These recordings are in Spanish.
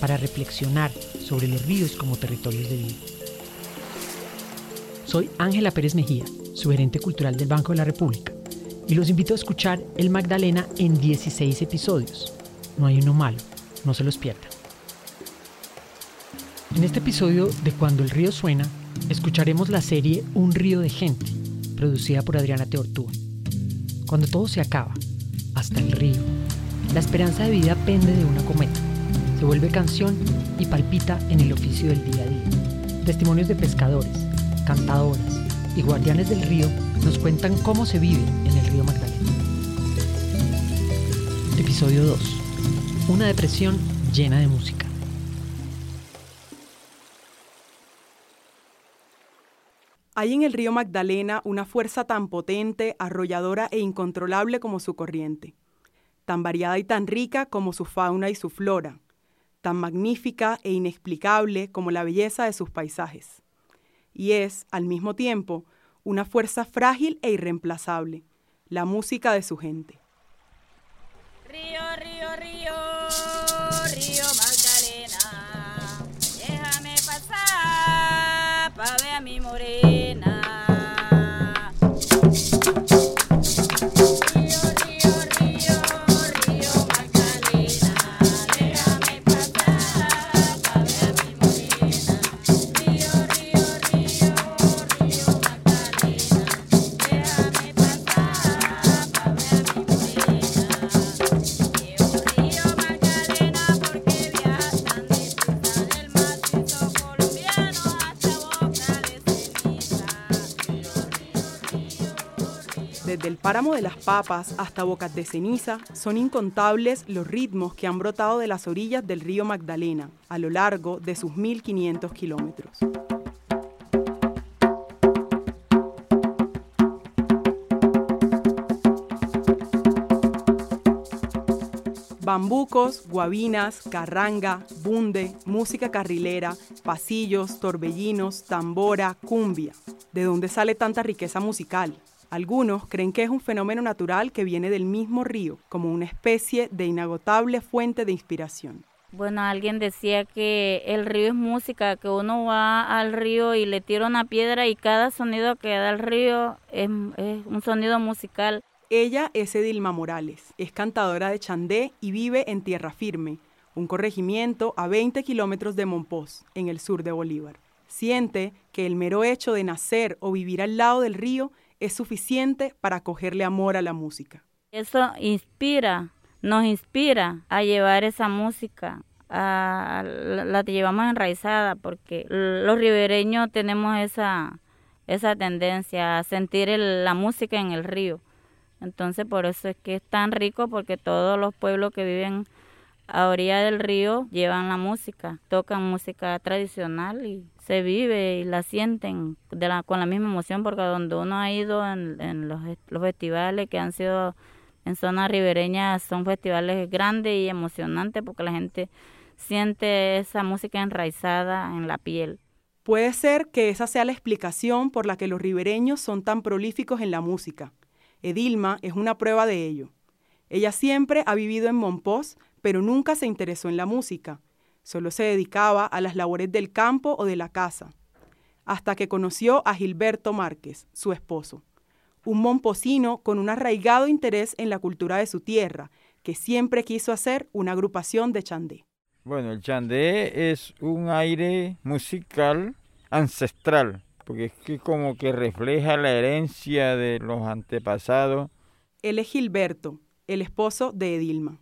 para reflexionar sobre los ríos como territorios de vida. Soy Ángela Pérez Mejía, su gerente cultural del Banco de la República, y los invito a escuchar El Magdalena en 16 episodios. No hay uno malo, no se los pierdan. En este episodio de Cuando el río suena, escucharemos la serie Un río de gente, producida por Adriana Teortúa. Cuando todo se acaba, hasta el río, la esperanza de vida pende de una cometa, se vuelve canción y palpita en el oficio del día a día. Testimonios de pescadores, cantadoras y guardianes del río nos cuentan cómo se vive en el río Magdalena. Episodio 2. Una depresión llena de música. Hay en el río Magdalena una fuerza tan potente, arrolladora e incontrolable como su corriente, tan variada y tan rica como su fauna y su flora, tan magnífica e inexplicable como la belleza de sus paisajes y es, al mismo tiempo, una fuerza frágil e irreemplazable, la música de su gente. Río, río, río, río Magdalena, déjame pasar pa' ver a mi. Páramo de las papas hasta Bocas de Ceniza, son incontables los ritmos que han brotado de las orillas del río Magdalena a lo largo de sus 1500 kilómetros. Bambucos, guabinas, carranga, bunde, música carrilera, pasillos, torbellinos, tambora, cumbia. ¿De dónde sale tanta riqueza musical? Algunos creen que es un fenómeno natural que viene del mismo río, como una especie de inagotable fuente de inspiración. Bueno, alguien decía que el río es música, que uno va al río y le tira una piedra y cada sonido que da el río es, es un sonido musical. Ella es Edilma Morales, es cantadora de Chandé y vive en Tierra Firme, un corregimiento a 20 kilómetros de Monpós, en el sur de Bolívar. Siente que el mero hecho de nacer o vivir al lado del río es suficiente para cogerle amor a la música. Eso inspira, nos inspira a llevar esa música, a, la, llevamos enraizada porque los ribereños tenemos esa, esa tendencia a sentir la música en el río. Entonces por eso es que es tan rico porque todos los pueblos que viven a orilla del río llevan la música, tocan música tradicional y se vive y la sienten con la misma emoción porque donde uno ha ido en, los festivales que han sido en zonas ribereñas son festivales grandes y emocionantes porque la gente siente esa música enraizada en la piel. Puede ser que esa sea la explicación por la que los ribereños son tan prolíficos en la música. Edilma es una prueba de ello. Ella siempre ha vivido en Monpós, pero nunca se interesó en la música. Solo se dedicaba a las labores del campo o de la casa. Hasta que conoció a Gilberto Márquez, su esposo. Un momposino con un arraigado interés en la cultura de su tierra, que siempre quiso hacer una agrupación de chandé. Bueno, el chandé es un aire musical ancestral, porque es que como que refleja la herencia de los antepasados. Él es Gilberto, el esposo de Edilma.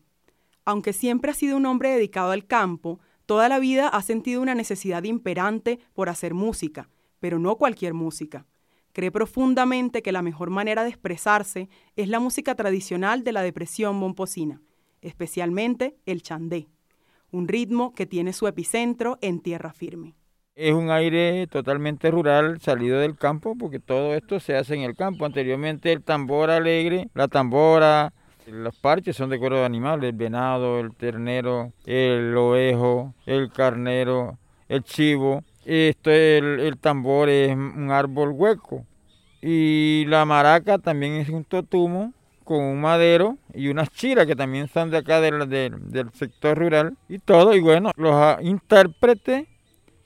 Aunque siempre ha sido un hombre dedicado al campo, toda la vida ha sentido una necesidad imperante por hacer música, pero no cualquier música. Cree profundamente que la mejor manera de expresarse es la música tradicional de la depresión momposina, especialmente el chandé, un ritmo que tiene su epicentro en tierra firme. Es un aire totalmente rural, salido del campo, porque todo esto se hace en el campo. Anteriormente el tambor alegre, la tambora, los parches son de cuero de animales, el venado, el ternero, el ovejo, el carnero, el chivo. Esto, el, el tambor es un árbol hueco. Y la maraca también es un totumo con un madero y unas chiras que también son de acá del, del- del sector rural. Y todo, y bueno, los ah, intérpretes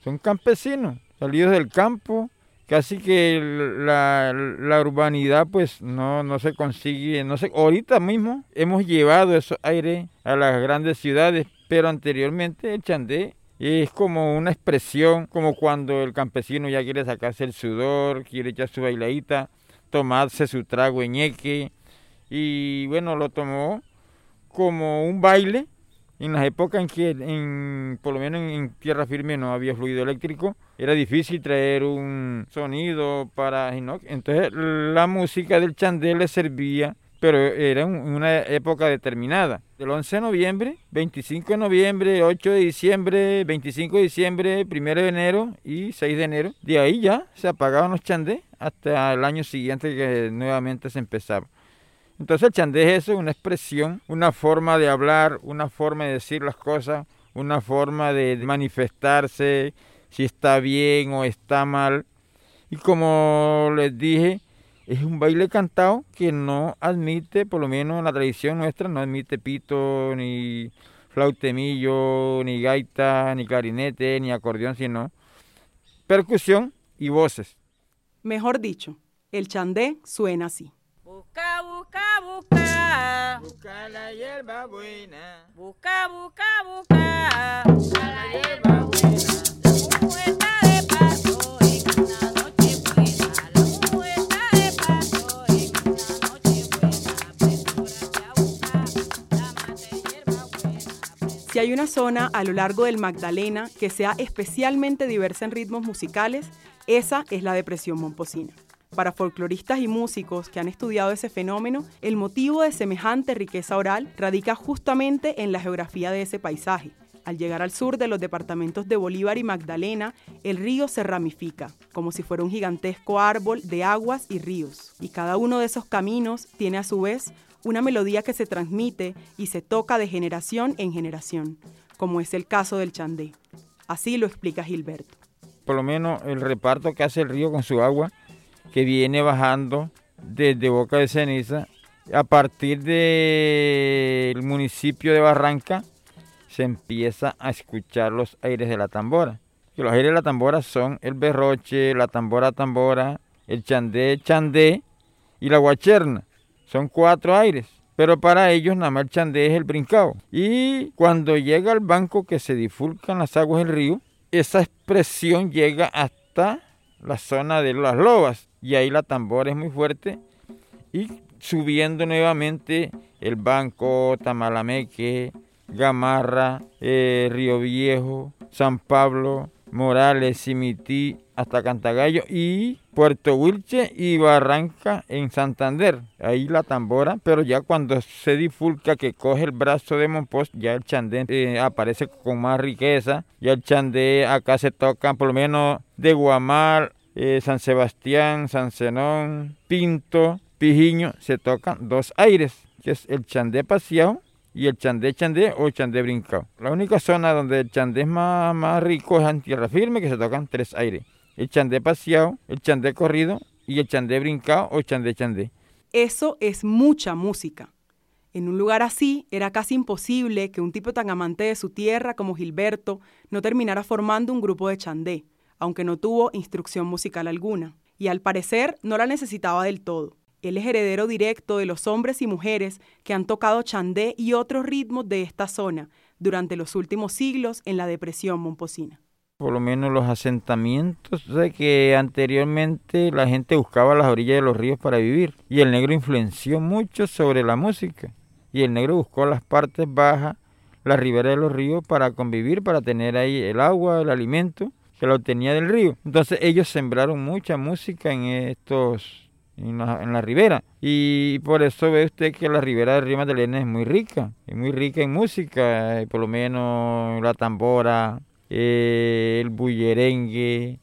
son campesinos, salidos del campo, casi que la, la urbanidad pues no, no se consigue, no sé, ahorita mismo hemos llevado esos aires a las grandes ciudades, pero anteriormente el chandé es como una expresión, como cuando el campesino ya quiere sacarse el sudor, quiere echar su bailadita, tomarse su trago ñeque, y bueno, lo tomó como un baile en las épocas en que, en, por lo menos en, tierra firme, no había fluido eléctrico, era difícil traer un sonido para Enoch. Entonces la música del chandé le servía, pero era en una época determinada. Del 11 de noviembre, 25 de noviembre, 8 de diciembre, 25 de diciembre, 1 de enero y 6 de enero. De ahí ya se apagaban los chandés hasta el año siguiente que nuevamente se empezaba. Entonces el chandé es eso, una expresión, una forma de hablar, una forma de decir las cosas, una forma de manifestarse, si está bien o está mal. Y como les dije, es un baile cantado que no admite, por lo menos en la tradición nuestra, no admite pito, ni flautemillo, ni gaita, ni clarinete, ni acordeón, sino percusión y voces. Mejor dicho, el chandé suena así. Busca, busca, busca. Busca la hierba buena, Busca, busca, busca. buena. La hierba buena. Si hay una zona a lo largo del Magdalena que sea especialmente diversa en ritmos musicales, esa es la depresión momposina. Para folcloristas y músicos que han estudiado ese fenómeno, el motivo de semejante riqueza oral radica justamente en la geografía de ese paisaje. Al llegar al sur de los departamentos de Bolívar y Magdalena, el río se ramifica, como si fuera un gigantesco árbol de aguas y ríos. Y cada uno de esos caminos tiene a su vez una melodía que se transmite y se toca de generación en generación, como es el caso del chandé. Así lo explica Gilberto. Por lo menos el reparto que hace el río con su agua, que viene bajando desde Boca de Ceniza, a partir del municipio de Barranca, se empieza a escuchar los aires de la tambora. Los aires de la tambora son el berroche, la tambora tambora, el chandé chandé y la guacherna. Son cuatro aires. Pero para ellos nada más el chandé es el brincao. Y cuando llega al banco que se difulcan las aguas del río, esa expresión llega hasta la zona de las lobas. Y ahí la tambora es muy fuerte. Y subiendo nuevamente el banco, Tamalameque, Gamarra, eh, Río Viejo, San Pablo, Morales, Simití, hasta Cantagallo y Puerto Wilche y Barranca en Santander. Ahí la tambora, pero ya cuando se difulca que coge el brazo de Monpós, ya el chandé eh, aparece con más riqueza. Ya el chandé acá se toca por lo menos de Guamal, eh, San Sebastián, San Zenón, Pinto, Pijiño, se tocan dos aires, que es el chandé paseado y el chandé chandé o chandé brincado. La única zona donde el chandé es más, más rico es en tierra firme, que se tocan tres aires. El chandé paseado, el chandé corrido y el chandé brincado o chandé chandé. Eso es mucha música. En un lugar así era casi imposible que un tipo tan amante de su tierra como Gilberto no terminara formando un grupo de chandé, aunque no tuvo instrucción musical alguna. Y al parecer no la necesitaba del todo. Él es heredero directo de los hombres y mujeres que han tocado chandé y otros ritmos de esta zona durante los últimos siglos en la depresión momposina. Por lo menos los asentamientos, o sea que anteriormente la gente buscaba las orillas de los ríos para vivir y el negro influenció mucho sobre la música y el negro buscó las partes bajas, las riberas de los ríos para convivir, para tener ahí el agua, el alimento que lo obtenía del río. Entonces ellos sembraron mucha música en estos en la, ribera. Y por eso ve usted que la ribera de Río Magdalena es muy rica, es muy rica en música, eh, por lo menos la tambora, eh, el bullerengue,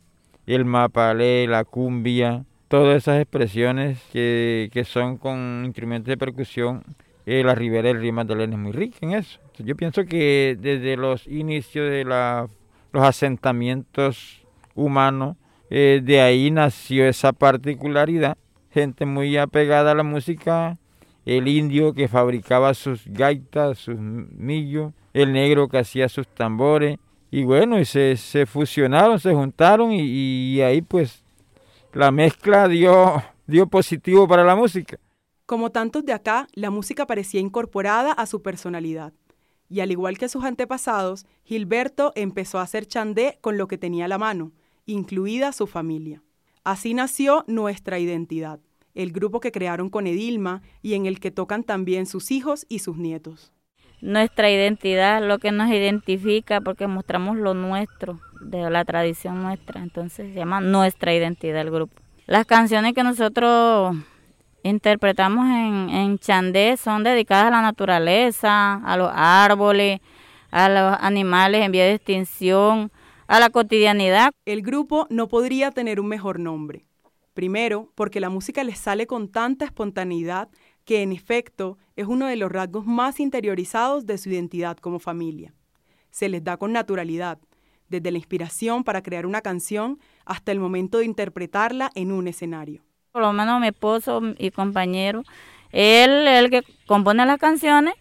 el mapalé, la cumbia, todas esas expresiones que, que son con instrumentos de percusión, eh, la ribera del río Magdalena es muy rica en eso. Yo pienso que desde los inicios de la, los asentamientos humanos, eh, de ahí nació esa particularidad, gente muy apegada a la música, el indio que fabricaba sus gaitas, sus millos, el negro que hacía sus tambores, y bueno, y se, se fusionaron, se juntaron y, y ahí pues la mezcla dio, dio positivo para la música. Como tantos de acá, la música parecía incorporada a su personalidad. Y al igual que sus antepasados, Gilberto empezó a hacer chandé con lo que tenía a la mano, incluida su familia. Así nació nuestra identidad, el grupo que crearon con Edilma y en el que tocan también sus hijos y sus nietos. Nuestra identidad, lo que nos identifica, porque mostramos lo nuestro, de la tradición nuestra, entonces se llama nuestra identidad el grupo. Las canciones que nosotros interpretamos en, en Chandé son dedicadas a la naturaleza, a los árboles, a los animales en vía de extinción, a la cotidianidad. El grupo no podría tener un mejor nombre. Primero, porque la música les sale con tanta espontaneidad que en efecto es uno de los rasgos más interiorizados de su identidad como familia. Se les da con naturalidad, desde la inspiración para crear una canción hasta el momento de interpretarla en un escenario. Por lo menos mi esposo y compañero, él es el que compone las canciones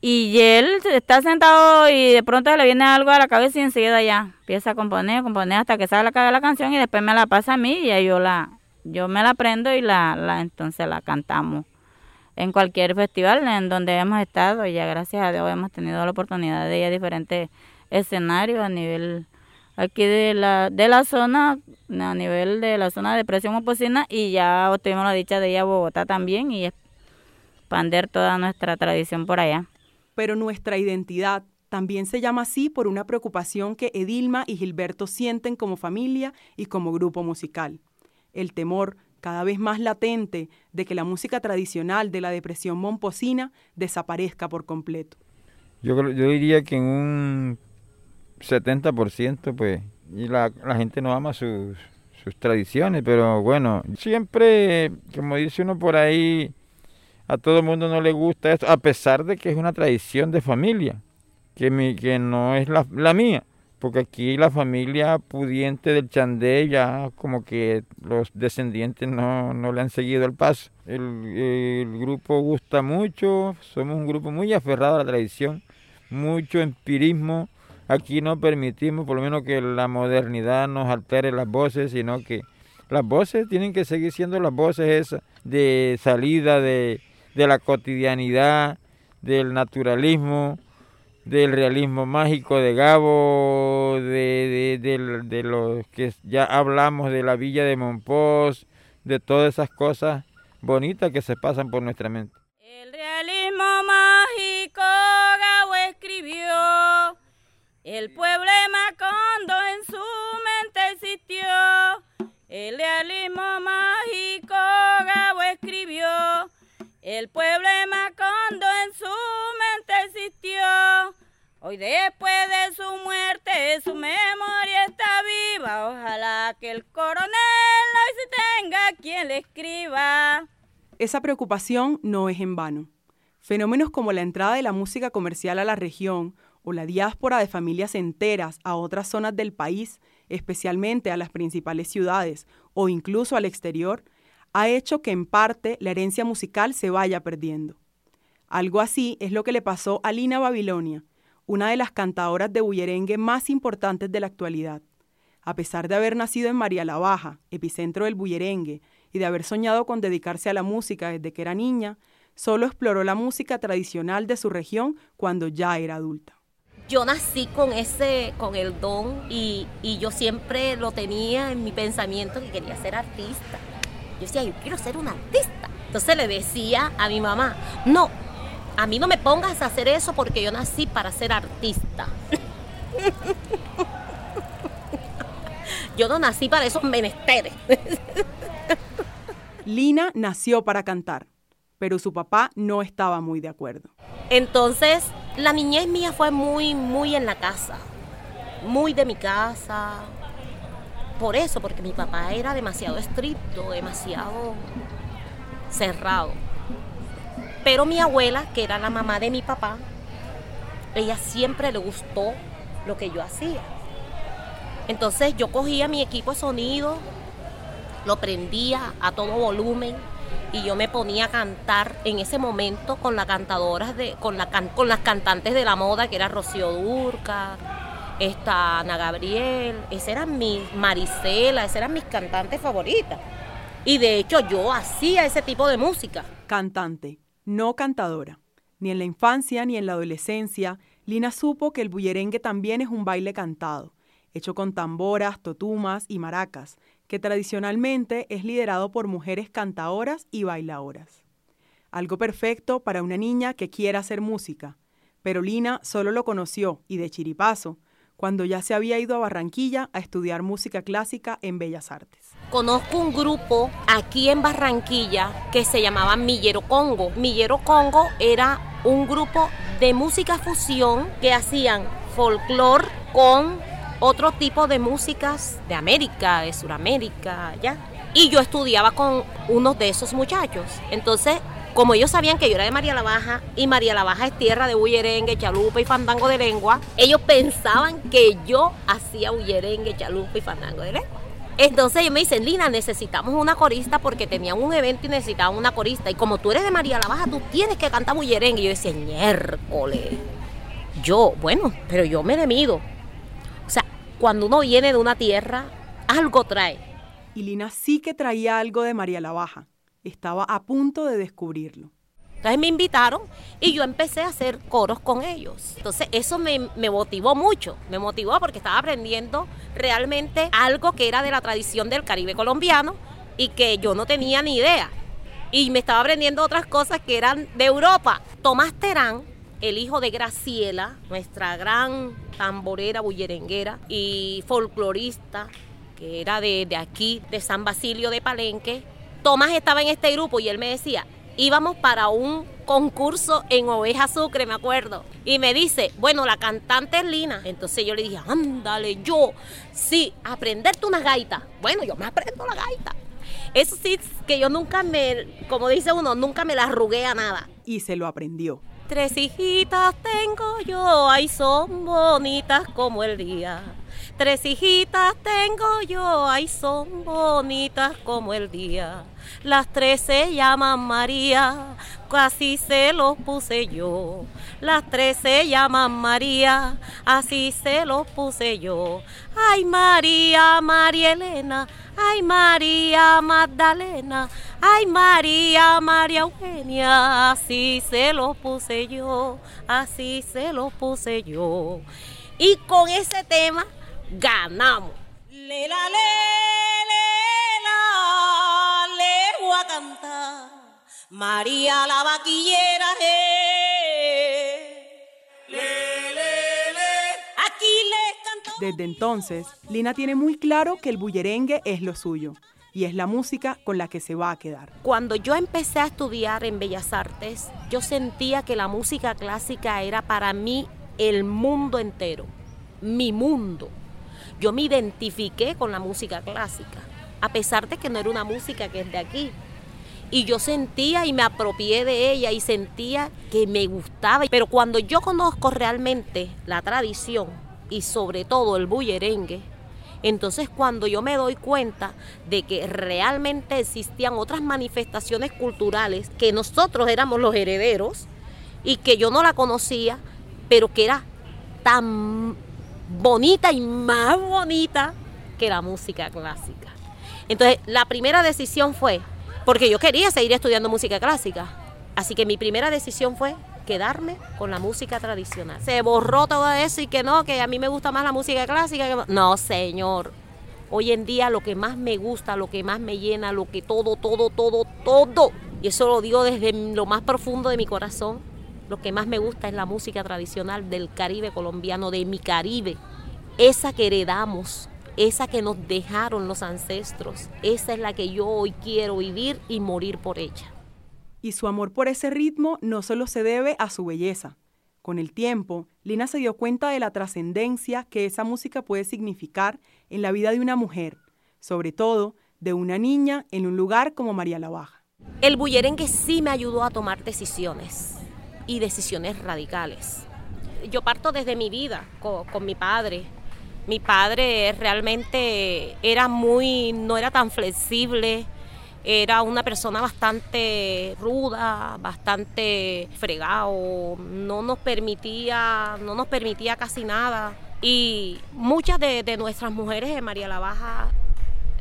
y él está sentado y de pronto le viene algo a la cabeza y enseguida ya empieza a componer, componer hasta que salga la, la canción y después me la pasa a mí y yo la, yo me la aprendo y la entonces la cantamos en cualquier festival en donde hemos estado y ya gracias a Dios hemos tenido la oportunidad de ir a diferentes escenarios a nivel aquí de la de la zona a nivel de la zona de presión opocina y ya tuvimos la dicha de ir a Bogotá también y expander toda nuestra tradición por allá. Pero nuestra identidad también se llama así por una preocupación que Edilma y Gilberto sienten como familia y como grupo musical. El temor cada vez más latente de que la música tradicional de la depresión momposina desaparezca por completo. Yo, yo diría que en un 70% pues, y la, la gente no ama sus, sus tradiciones, pero bueno, siempre, como dice uno por ahí, a todo el mundo no le gusta esto, a pesar de que es una tradición de familia, que, mi, que no es la, la mía, porque aquí la familia pudiente del Chandé ya como que los descendientes no, no le han seguido el paso. El, el, grupo gusta mucho, somos un grupo muy aferrado a la tradición, mucho empirismo. Aquí no permitimos por lo menos que la modernidad nos altere las voces, sino que las voces tienen que seguir siendo las voces esas de salida de, de la cotidianidad, del naturalismo, del realismo mágico de Gabo, de, de, de, los que ya hablamos de la villa de Monpós, de todas esas cosas bonitas que se pasan por nuestra mente. El realismo mágico Gabo escribió, el pueblo Macondo en su mente existió. El realismo mágico Gabo escribió, el pueblo Macondo en su mente existió. Hoy después de su muerte su memoria está viva. Ojalá que el coronel hoy se tenga quien le escriba. Esa preocupación no es en vano. Fenómenos como la entrada de la música comercial a la región o la diáspora de familias enteras a otras zonas del país, especialmente a las principales ciudades o incluso al exterior, ha hecho que en parte la herencia musical se vaya perdiendo. Algo así es lo que le pasó a Lina Babilonia, una de las cantadoras de bullerengue más importantes de la actualidad. A pesar de haber nacido en María la Baja, epicentro del bullerengue, y de haber soñado con dedicarse a la música desde que era niña, solo exploró la música tradicional de su región cuando ya era adulta. Yo nací con ese, con el don y, y yo siempre lo tenía en mi pensamiento que quería ser artista. Yo decía, yo quiero ser una artista. Entonces le decía a mi mamá, no, a mí no me pongas a hacer eso porque yo nací para ser artista. yo no nací para esos menesteres. Lina nació para cantar, pero su papá no estaba muy de acuerdo. Entonces, la niñez mía fue muy, muy en la casa, muy de mi casa. Por eso, porque mi papá era demasiado estricto, demasiado cerrado. Pero mi abuela, que era la mamá de mi papá, ella siempre le gustó lo que yo hacía. Entonces yo cogía mi equipo de sonido, lo prendía a todo volumen y yo me ponía a cantar en ese momento con las cantadoras de, con, la, con las cantantes de la moda que era Rocío Durca, esta Ana Gabriel, esas eran mis Marisela, esas eran mis cantantes favoritas. Y de hecho yo hacía ese tipo de música. Cantante, no cantadora. Ni en la infancia ni en la adolescencia, Lina supo que el bullerengue también es un baile cantado, hecho con tamboras, totumas y maracas, que tradicionalmente es liderado por mujeres cantadoras y bailadoras. Algo perfecto para una niña que quiera hacer música, pero Lina solo lo conoció, y de chiripazo, cuando ya se había ido a Barranquilla a estudiar música clásica en Bellas Artes. Conozco un grupo aquí en Barranquilla que se llamaba Millero Congo. Millero Congo era un grupo de música fusión que hacían folclore con otro tipo de músicas de América, de Sudamérica, ya. Y yo estudiaba con unos de esos muchachos. Entonces, como ellos sabían que yo era de María la Baja y María la Baja es tierra de bullerengue, chalupa y fandango de lengua, ellos pensaban que yo hacía bullerengue, chalupa y fandango de lengua. Entonces ellos me dicen, Lina, necesitamos una corista porque tenían un evento y necesitaban una corista. Y como tú eres de María la Baja, tú tienes que cantar bullerengue. Y yo decía, miércoles. Yo, bueno, pero yo me le mido. Cuando uno viene de una tierra, algo trae. Y Lina sí que traía algo de María la Baja. Estaba a punto de descubrirlo. Entonces me invitaron y yo empecé a hacer coros con ellos. Entonces eso me, me motivó mucho, me motivó porque estaba aprendiendo realmente algo que era de la tradición del Caribe colombiano y que yo no tenía ni idea. Y me estaba aprendiendo otras cosas que eran de Europa. Tomás Terán, el hijo de Graciela, nuestra gran tamborera, bullerenguera y folclorista, que era de, de aquí, de San Basilio de Palenque, Tomás estaba en este grupo y él me decía, íbamos para un concurso en Oveja Sucre, me acuerdo. Y me dice, bueno, la cantante es Lina. Entonces yo le dije, ándale, yo, sí, aprenderte una gaita. Bueno, yo me aprendo la gaita. Eso sí, que yo nunca me, como dice uno, nunca me la arrugué a nada. Y se lo aprendió. Tres hijitas tengo yo, ay, son bonitas como el día. Tres hijitas tengo yo, ay, son bonitas como el día. Las tres se llaman María, así se los puse yo. Las tres se llaman María, así se los puse yo. Ay, María, María Elena, ay, María Magdalena, ay, María, María Eugenia, así se los puse yo, así se los puse yo. Y con ese tema ganamos. Lela, lela, le voy a cantar. María la vaquillera, eh. Le, le, le. Aquí les canto. Desde entonces, Lina tiene muy claro que el bullerengue es lo suyo y es la música con la que se va a quedar. Cuando yo empecé a estudiar en Bellas Artes, yo sentía que la música clásica era para mí el mundo entero, mi mundo. Yo me identifiqué con la música clásica, a pesar de que no era una música que es de aquí. Y yo sentía y me apropié de ella y sentía que me gustaba. Pero cuando yo conozco realmente la tradición y sobre todo el bullerengue, entonces cuando yo me doy cuenta de que realmente existían otras manifestaciones culturales, que nosotros éramos los herederos y que yo no la conocía, pero que era tan bonita y más bonita que la música clásica. Entonces la primera decisión fue, porque yo quería seguir estudiando música clásica, así que mi primera decisión fue quedarme con la música tradicional. Se borró todo eso y que no, que a mí me gusta más la música clásica. No, señor. Hoy en día lo que más me gusta, lo que más me llena, lo que todo, todo, todo, todo, y eso lo digo desde lo más profundo de mi corazón, lo que más me gusta es la música tradicional del Caribe colombiano, de mi Caribe. Esa que heredamos, esa que nos dejaron los ancestros, esa es la que yo hoy quiero vivir y morir por ella. Y su amor por ese ritmo no solo se debe a su belleza. Con el tiempo, Lina se dio cuenta de la trascendencia que esa música puede significar en la vida de una mujer, sobre todo de una niña en un lugar como María la Baja. El bullerengue sí me ayudó a tomar decisiones y decisiones radicales. Yo parto desde mi vida con, mi padre. Mi padre realmente era muy, no era tan flexible, era una persona bastante ruda, bastante fregado, no nos permitía, no nos permitía casi nada. Y muchas de, de nuestras mujeres de María la Baja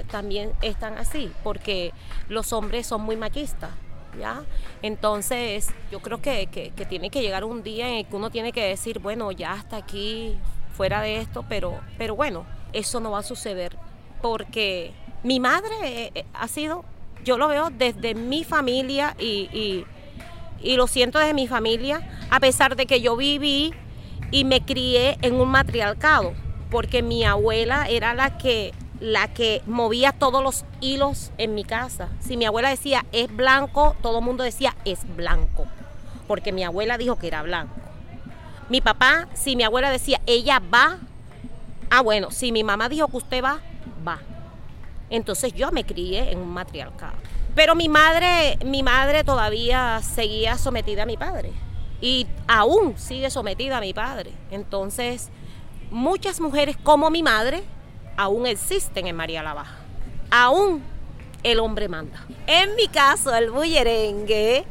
también están así, porque los hombres son muy machistas. ¿Ya? Entonces, yo creo que, que, que tiene que llegar un día en que uno tiene que decir, bueno, ya hasta aquí, fuera de esto, pero, pero bueno, eso no va a suceder, porque mi madre eh, ha sido, yo lo veo desde mi familia y, y, y lo siento desde mi familia, a pesar de que yo viví y me crié en un matriarcado, porque mi abuela era la que la que movía todos los hilos en mi casa. Si mi abuela decía es blanco, todo el mundo decía es blanco, porque mi abuela dijo que era blanco. Mi papá, si mi abuela decía ella va, ah bueno, si mi mamá dijo que usted va, va. Entonces yo me crié en un matriarcado. Pero mi madre, mi madre todavía seguía sometida a mi padre y aún sigue sometida a mi padre. Entonces, muchas mujeres como mi madre aún existen en María la Baja. Aún el hombre manda. En mi caso, el bullerengue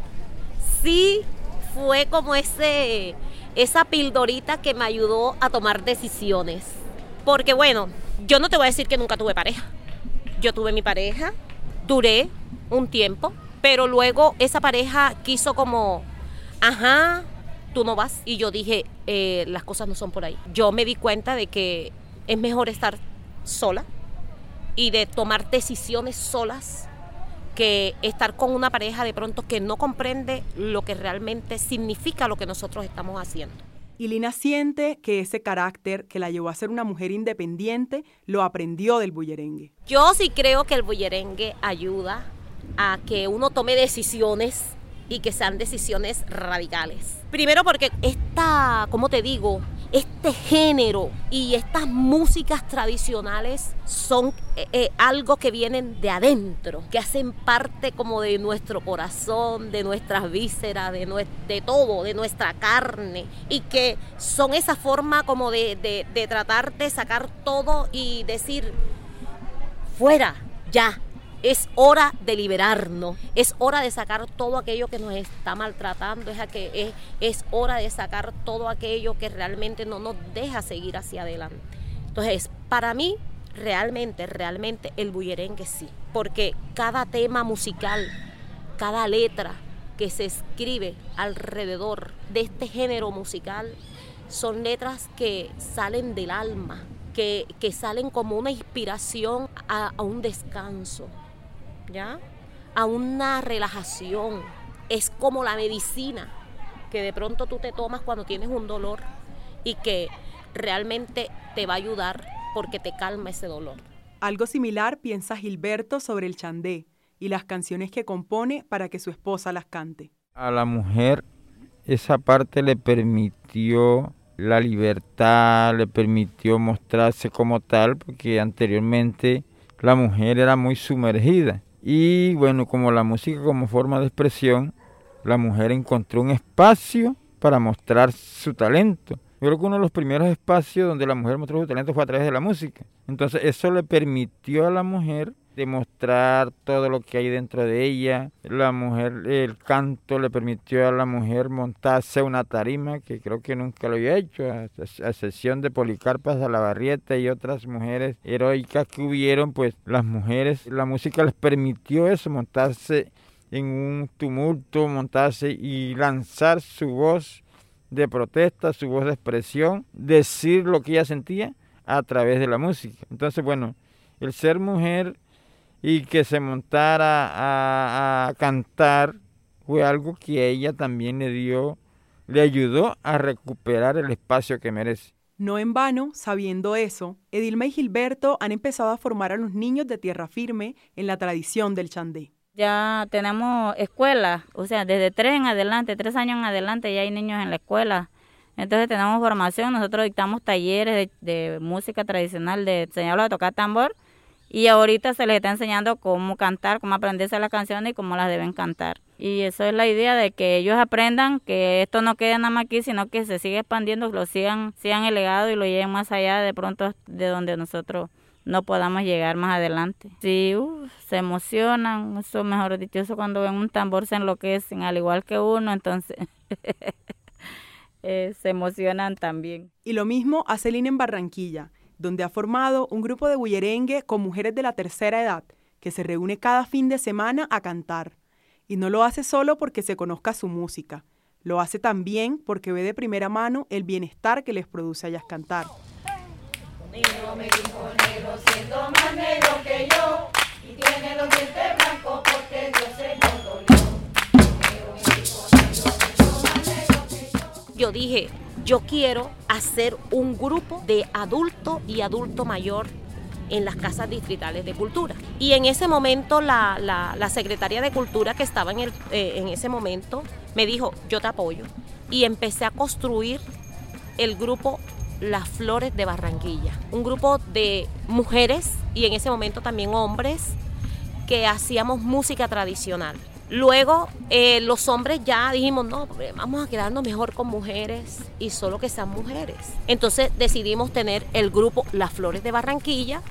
sí fue como ese, esa pildorita que me ayudó a tomar decisiones. Porque bueno, yo no te voy a decir que nunca tuve pareja. Yo tuve mi pareja, duré un tiempo, pero luego esa pareja quiso como, ajá, tú no vas. Y yo dije, eh, las cosas no son por ahí. Yo me di cuenta de que es mejor estar sola y de tomar decisiones solas que estar con una pareja de pronto que no comprende lo que realmente significa lo que nosotros estamos haciendo. Y Lina siente que ese carácter que la llevó a ser una mujer independiente lo aprendió del bullerengue. Yo sí creo que el bullerengue ayuda a que uno tome decisiones y que sean decisiones radicales. Primero porque esta, como te digo, este género y estas músicas tradicionales son eh, eh, algo que vienen de adentro, que hacen parte como de nuestro corazón, de nuestras vísceras, de, de todo, de nuestra carne, y que son esa forma como de, de- de tratar de sacar todo y decir, fuera, ya. Es hora de liberarnos, es hora de sacar todo aquello que nos está maltratando, es, que, es, es hora de sacar todo aquello que realmente no nos deja seguir hacia adelante. Entonces, para mí, realmente, realmente el bullerengue sí, porque cada tema musical, cada letra que se escribe alrededor de este género musical son letras que salen del alma, que, que salen como una inspiración a, a un descanso, ¿ya? A una relajación. Es como la medicina que de pronto tú te tomas cuando tienes un dolor y que realmente te va a ayudar porque te calma ese dolor. Algo similar piensa Gilberto sobre el chandé y las canciones que compone para que su esposa las cante. A la mujer esa parte le permitió la libertad, le permitió mostrarse como tal, porque anteriormente la mujer era muy sumergida. Y bueno, como la música como forma de expresión, la mujer encontró un espacio para mostrar su talento. Yo creo que uno de los primeros espacios donde la mujer mostró su talento fue a través de la música. Entonces eso le permitió a la mujer demostrar todo lo que hay dentro de ella. La mujer, el canto le permitió a la mujer montarse a una tarima que creo que nunca lo había hecho, a, a excepción de Policarpa Salabarrieta y otras mujeres heroicas que hubieron, pues las mujeres, la música les permitió eso, montarse en un tumulto, montarse y lanzar su voz de protesta, su voz de expresión, decir lo que ella sentía a través de la música. Entonces, bueno, el ser mujer y que se montara a, a cantar fue algo que a ella también le dio, le ayudó a recuperar el espacio que merece. No en vano, sabiendo eso, Edilma y Gilberto han empezado a formar a los niños de tierra firme en la tradición del chandé. Ya tenemos escuelas, o sea, desde tres en adelante, tres años en adelante ya hay niños en la escuela. Entonces tenemos formación, nosotros dictamos talleres de, de música tradicional, de enseñarlos a tocar tambor y ahorita se les está enseñando cómo cantar, cómo aprenderse las canciones y cómo las deben cantar. Y eso es la idea de que ellos aprendan que esto no quede nada más aquí, sino que se siga expandiendo, lo sigan, sigan el legado y lo lleven más allá de pronto de donde nosotros no podamos llegar más adelante. Sí, se emocionan, eso mejor dicho, eso cuando ven un tambor se enloquecen, al igual que uno, entonces eh, se emocionan también. Y lo mismo hace Lina en Barranquilla, donde ha formado un grupo de bullerengue con mujeres de la tercera edad, que se reúne cada fin de semana a cantar. Y no lo hace solo porque se conozca su música, lo hace también porque ve de primera mano el bienestar que les produce a ellas cantar. Yo dije, yo quiero hacer un grupo de adulto y adulto mayor en las casas distritales de cultura. Y en ese momento la, la, secretaria de cultura que estaba en, el, eh, en ese momento me dijo, yo te apoyo. Y empecé a construir el grupo Las Flores de Barranquilla, un grupo de mujeres y en ese momento también hombres que hacíamos música tradicional. Luego eh, los hombres ya dijimos, no, vamos a quedarnos mejor con mujeres y solo que sean mujeres. Entonces decidimos tener el grupo Las Flores de Barranquilla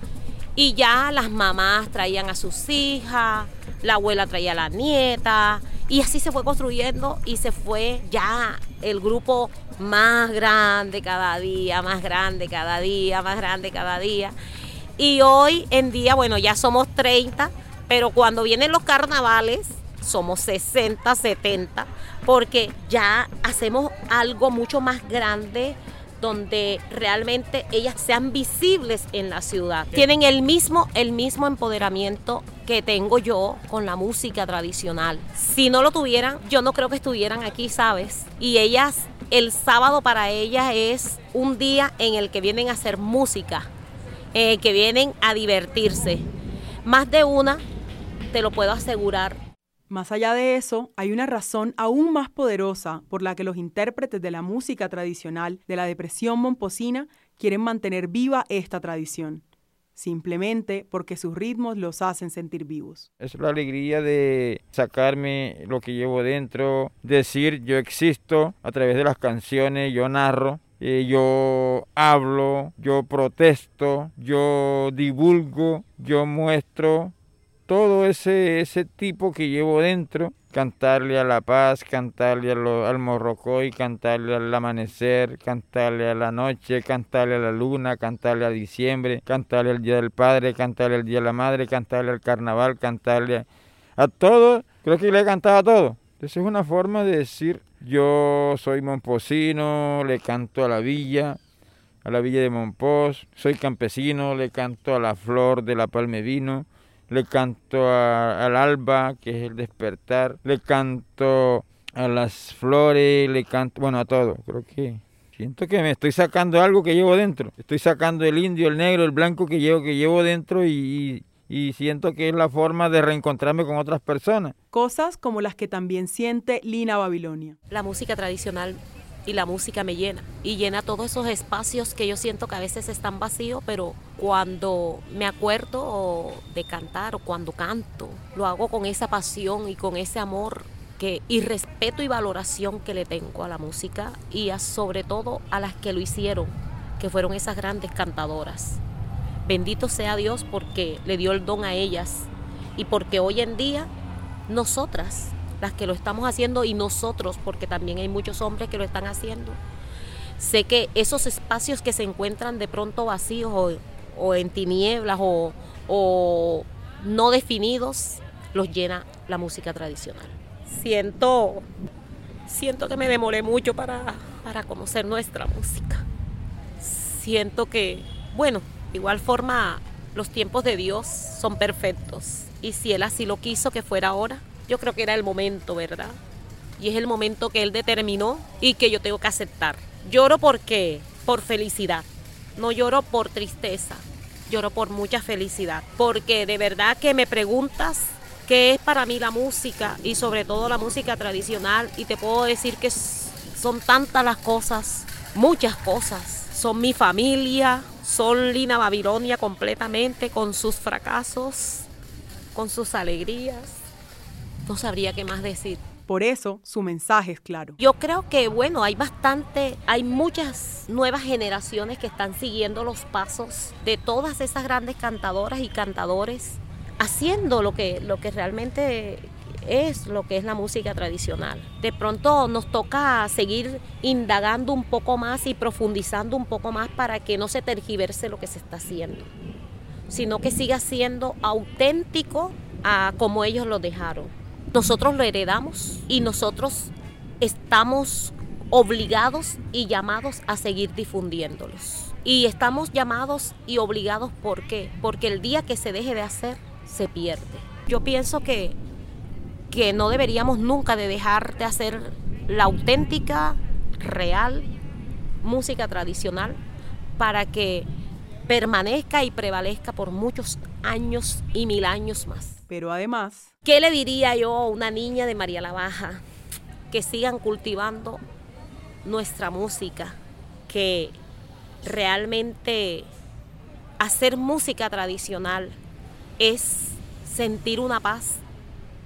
y ya las mamás traían a sus hijas, la abuela traía a la nieta y así se fue construyendo y se fue ya el grupo más grande cada día, más grande cada día, más grande cada día. Y hoy en día, bueno, ya somos 30, pero cuando vienen los carnavales, somos 60, 70, porque ya hacemos algo mucho más grande donde realmente ellas sean visibles en la ciudad. Tienen el mismo, el mismo empoderamiento que tengo yo con la música tradicional. Si no lo tuvieran, yo no creo que estuvieran aquí, ¿sabes? Y ellas, el sábado para ellas es un día en el que vienen a hacer música, eh, que vienen a divertirse. Más de una, te lo puedo asegurar, Más allá de eso, hay una razón aún más poderosa por la que los intérpretes de la música tradicional de la depresión momposina quieren mantener viva esta tradición, simplemente porque sus ritmos los hacen sentir vivos. Es la alegría de sacarme lo que llevo dentro, decir yo existo a través de las canciones, yo narro, eh, yo hablo, yo protesto, yo divulgo, yo muestro todo ese, ese tipo que llevo dentro, cantarle a la paz, cantarle al morrocoy, cantarle al amanecer, cantarle a la noche, cantarle a la luna, cantarle a diciembre, cantarle al Día del Padre, cantarle al Día de la Madre, cantarle al carnaval, cantarle a, a todo, creo que le he cantado a todo. Entonces es una forma de decir, yo soy momposino, le canto a la villa, a la villa de Monpós, soy campesino, le canto a la flor de la palmevino, le canto a- al alba, que es el despertar, le canto a las flores, le canto, bueno, a todo, creo que siento que me estoy sacando algo que llevo dentro, estoy sacando el indio, el negro, el blanco que llevo, que llevo dentro y, y siento que es la forma de reencontrarme con otras personas. Cosas como las que también siente Lina Babilonia. la música tradicional y la música me llena y llena todos esos espacios que yo siento que a veces están vacíos, pero cuando me acuerdo de cantar o cuando canto, lo hago con esa pasión y con ese amor que y respeto y valoración que le tengo a la música y a, sobre todo a las que lo hicieron, que fueron esas grandes cantadoras. Bendito sea Dios porque le dio el don a ellas y porque hoy en día nosotras, las que lo estamos haciendo y nosotros, porque también hay muchos hombres que lo están haciendo, sé que esos espacios que se encuentran de pronto vacíos o, en tinieblas o, no definidos, los llena la música tradicional. Siento, siento que me demoré mucho para, para conocer nuestra música. Siento que, bueno, igual forma los tiempos de Dios son perfectos. Y si Él así lo quiso que fuera ahora, yo creo que era el momento, ¿verdad? Y es el momento que Él determinó y que yo tengo que aceptar. Lloro porque por felicidad, no lloro por tristeza, lloro por mucha felicidad, porque de verdad que me preguntas qué es para mí la música y sobre todo la música tradicional y te puedo decir que son tantas las cosas, muchas cosas. Son mi familia, son Lina Babilonia completamente con sus fracasos, con sus alegrías. No sabría qué más decir. Por eso su mensaje es claro. Yo creo que, bueno, hay bastante, hay muchas nuevas generaciones que están siguiendo los pasos de todas esas grandes cantadoras y cantadores, haciendo lo que, lo que realmente es lo que es la música tradicional. De pronto nos toca seguir indagando un poco más y profundizando un poco más para que no se tergiverse lo que se está haciendo, sino que siga siendo auténtico a como ellos lo dejaron. Nosotros lo heredamos y nosotros estamos obligados y llamados a seguir difundiéndolos. Y estamos llamados y obligados ¿por qué? Porque el día que se deje de hacer, se pierde. Yo pienso que, que no deberíamos nunca de dejar de hacer la auténtica, real música tradicional para que permanezca y prevalezca por muchos años y mil años más. Pero además, ¿Qué le diría yo a una niña de María la Baja? Que sigan cultivando nuestra música, que realmente hacer música tradicional es sentir una paz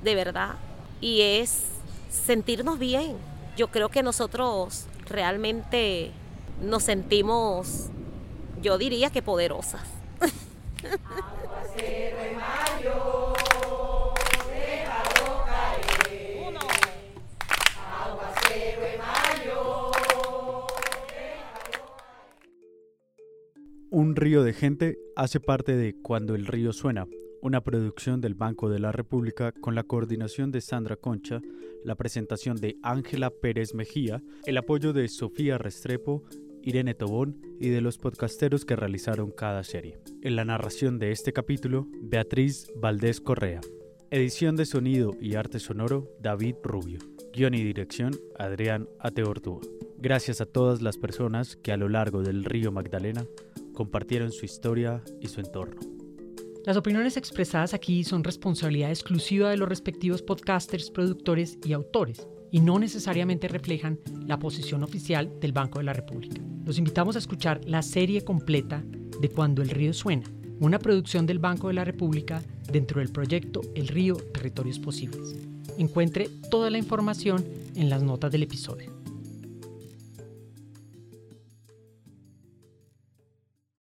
de verdad y es sentirnos bien. Yo creo que nosotros realmente nos sentimos, yo diría que poderosas. Un río de gente hace parte de Cuando el río suena, una producción del Banco de la República con la coordinación de Sandra Concha, la presentación de Ángela Pérez Mejía, el apoyo de Sofía Restrepo, Irene Tobón y de los podcasteros que realizaron cada serie. En la narración de este capítulo, Beatriz Valdés Correa. Edición de sonido y arte sonoro, David Rubio. Guión y dirección, Adrián Ateortúa. Gracias a todas las personas que a lo largo del río Magdalena compartieron su historia y su entorno. Las opiniones expresadas aquí son responsabilidad exclusiva de los respectivos podcasters, productores y autores, y no necesariamente reflejan la posición oficial del Banco de la República. Los invitamos a escuchar la serie completa de Cuando el río suena, una producción del Banco de la República dentro del proyecto El río Territorios Posibles. Encuentre toda la información en las notas del episodio.